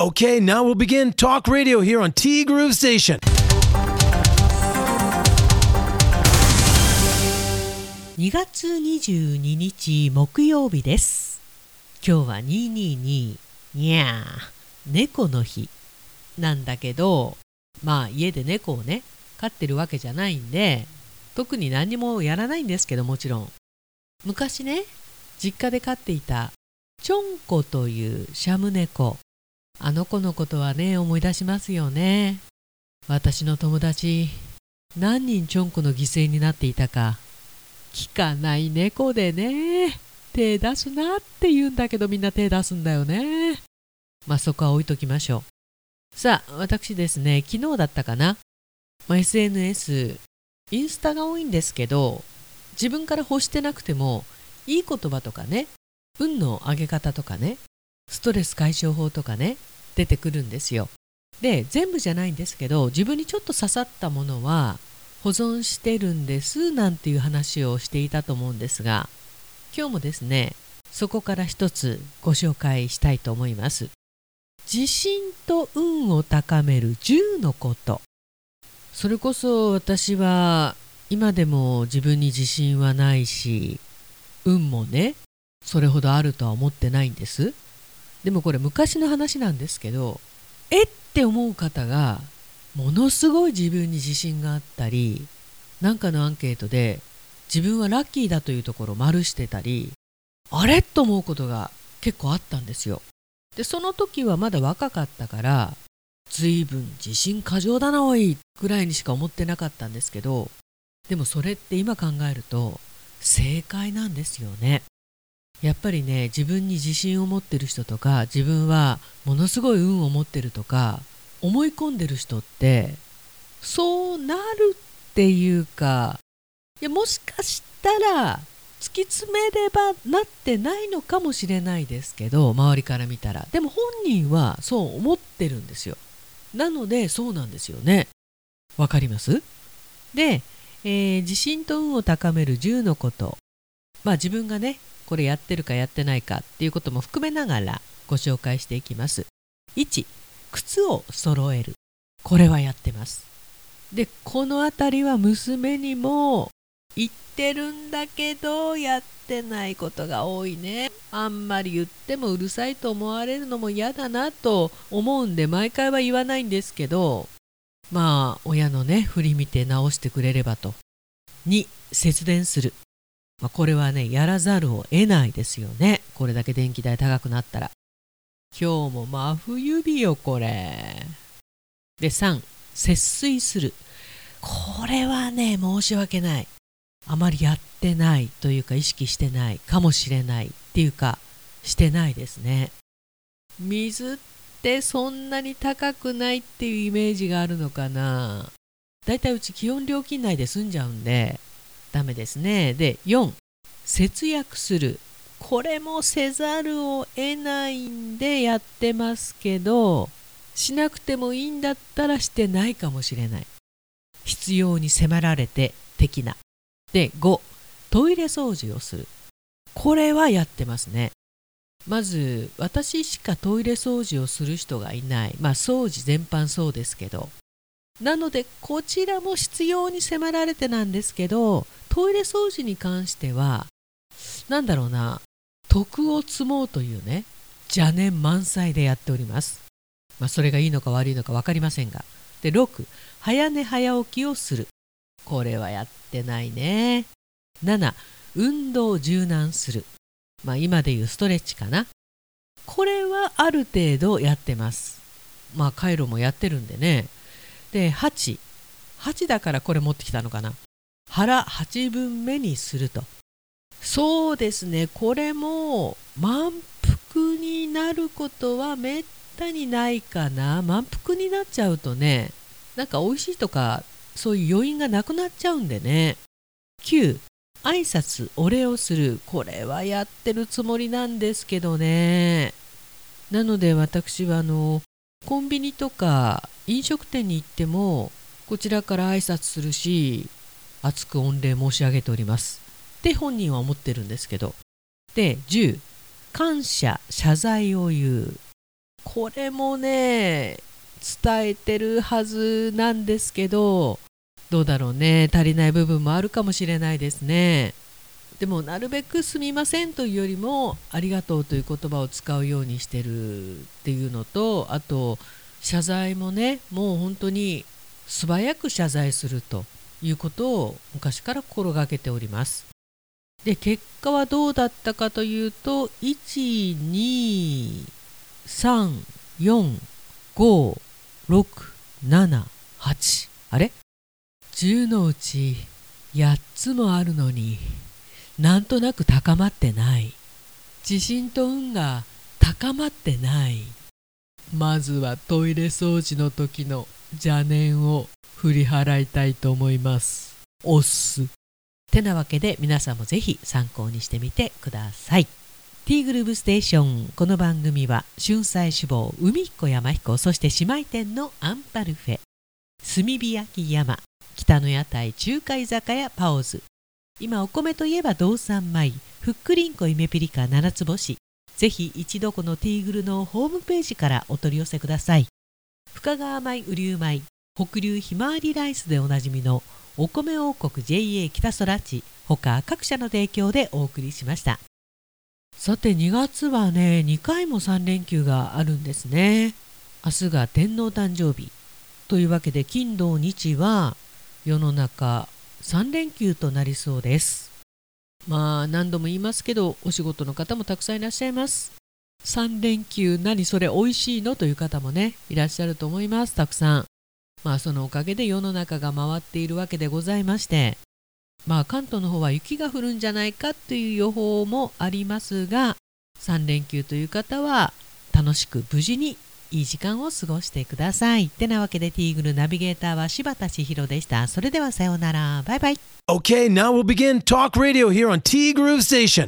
Okay, now we'll begin talk radio here on T Groove Station. 2月22日木曜日です。今日は222にゃー猫の日。なんだけどまあ家で猫をね飼ってるわけじゃないんで特に何もやらないんですけどもちろん。昔ね実家で飼っていたちょんこというシャム猫。あの子のことはね思い出しますよね。私の友達何人ちょんこの犠牲になっていたか。聞かない猫でね。手出すなって言うんだけどみんな手出すんだよね。まあそこは置いときましょう。さあ私ですね昨日だったかな、まあ、SNS インスタが多いんですけど自分から欲してなくてもいい言葉とかね運の上げ方とかねストレス解消法とかね出てくるんですよ。で全部じゃないんですけど自分にちょっと刺さったものは保存してるんですなんていう話をしていたと思うんですが今日もですねそこから一つご紹介したいと思います。自信と運を高める10のこと。それこそ私は今でも自分に自信はないし運もねそれほどあるとは思ってないんです。でもこれ昔の話なんですけどえって思う方がものすごい自分に自信があったりなんかのアンケートで自分はラッキーだというところを丸してたりあれと思うことが結構あったんですよ。でその時はまだ若かったから随分自信過剰だなおいぐらいにしか思ってなかったんですけどでもそれって今考えると正解なんですよね。やっぱりね自分に自信を持ってる人とか自分はものすごい運を持ってるとか思い込んでる人ってそうなるっていうかいやもしかしたら突き詰めればなってないのかもしれないですけど周りから見たら。でも本人はそう思ってるんですよ。なのでそうなんですよね。わかります？で、えー、自信と運を高める10のこと。まあ自分がねこれやってるかやってないかっていうことも含めながらご紹介していきます。1靴を揃える。これはやってます。でこの辺りは娘にも言ってるんだけどやってないことが多いね。あんまり言ってもうるさいと思われるのも嫌だなと思うんで毎回は言わないんですけどまあ親のね振り見て直してくれればと。2節電する、まあ、これはねやらざるを得ないですよね。これだけ電気代高くなったら。今日も真冬日よこれ。で3節水する。これはね申し訳ない。あまりやってないというか意識してない。かもしれないっていうかしてないですね。水ってそんなに高くないっていうイメージがあるのかな。だいたいうち気温料金内で済んじゃうんでダメですね。で4節約する。これもせざるを得ないんでやってますけどしなくてもいいんだったらしてないかもしれない。必要に迫られて的な。で5トイレ掃除をする。これはやってますね。まず私しかトイレ掃除をする人がいない。まあ掃除全般そうですけど。なのでこちらも必要に迫られてなんですけどトイレ掃除に関しては何だろうな徳を積もうというね邪念満載でやっております。まあ、それがいいのか悪いのか分かりませんが。で6早寝早起きをする。これはやってないね。7運動柔軟する。まあ、今でいうストレッチかな。これはある程度やってます。まあ回路もやってるんでね。で8 8だからこれ持ってきたのかな。腹8分目にすると。そうですね。これも満腹になることはめったにないかな。満腹になっちゃうとねなんか美味しいとかそういう余韻がなくなっちゃうんでね。9挨拶お礼をする。これはやってるつもりなんですけどね。なので私はあのコンビニとか飲食店に行ってもこちらから挨拶するし熱く御礼申し上げております。って本人は思ってるんですけど。で10感謝謝罪を言う。これもね伝えてるはずなんですけどどうだろうね。足りない部分もあるかもしれないですね。でもなるべくすみませんというよりもありがとうという言葉を使うようにしてるっていうのとあと謝罪もねもう本当に素早く謝罪すると。いうことを昔から心がけております。で結果はどうだったかというと12345678あれ？10のうち8つもあるのになんとなく高まってない。自信と運が高まってない。まずはトイレ掃除の時の邪念を振り払いたいと思います。おっす。てなわけで皆さんもぜひ参考にしてみてください。T グルーブステーション。この番組は春菜志望海彦山彦そして姉妹店のアンパルフェ。炭火焼き山。北の屋台中華居酒屋パオズ。今お米といえば道産米。ふっくりんこ夢ピリカ七つ星。ぜひ一度このティーグルのホームページからお取り寄せください。深川米雨竜米北流ひまわりライスでおなじみのお米王国 JA 北空地他各社の提供でお送りしました。さて2月はね2回も3連休があるんですね。明日が天皇誕生日。というわけで金土日は世の中3連休となりそうです。まあ何度も言いますけどお仕事の方もたくさんいらっしゃいます。3連休何それ美味しいの？という方もねいらっしゃると思いますたくさんまあそのおかげで世の中が回っているわけでございましてまあ関東の方は雪が降るんじゃないかという予報もありますが3連休という方は楽しく無事にいい時間を過ごしてください。ってなわけでティーグルナビゲーターは柴田千尋でした。それではさようなら。バイバイ。OK now we'll begin Talk Radio here on T Groove Station.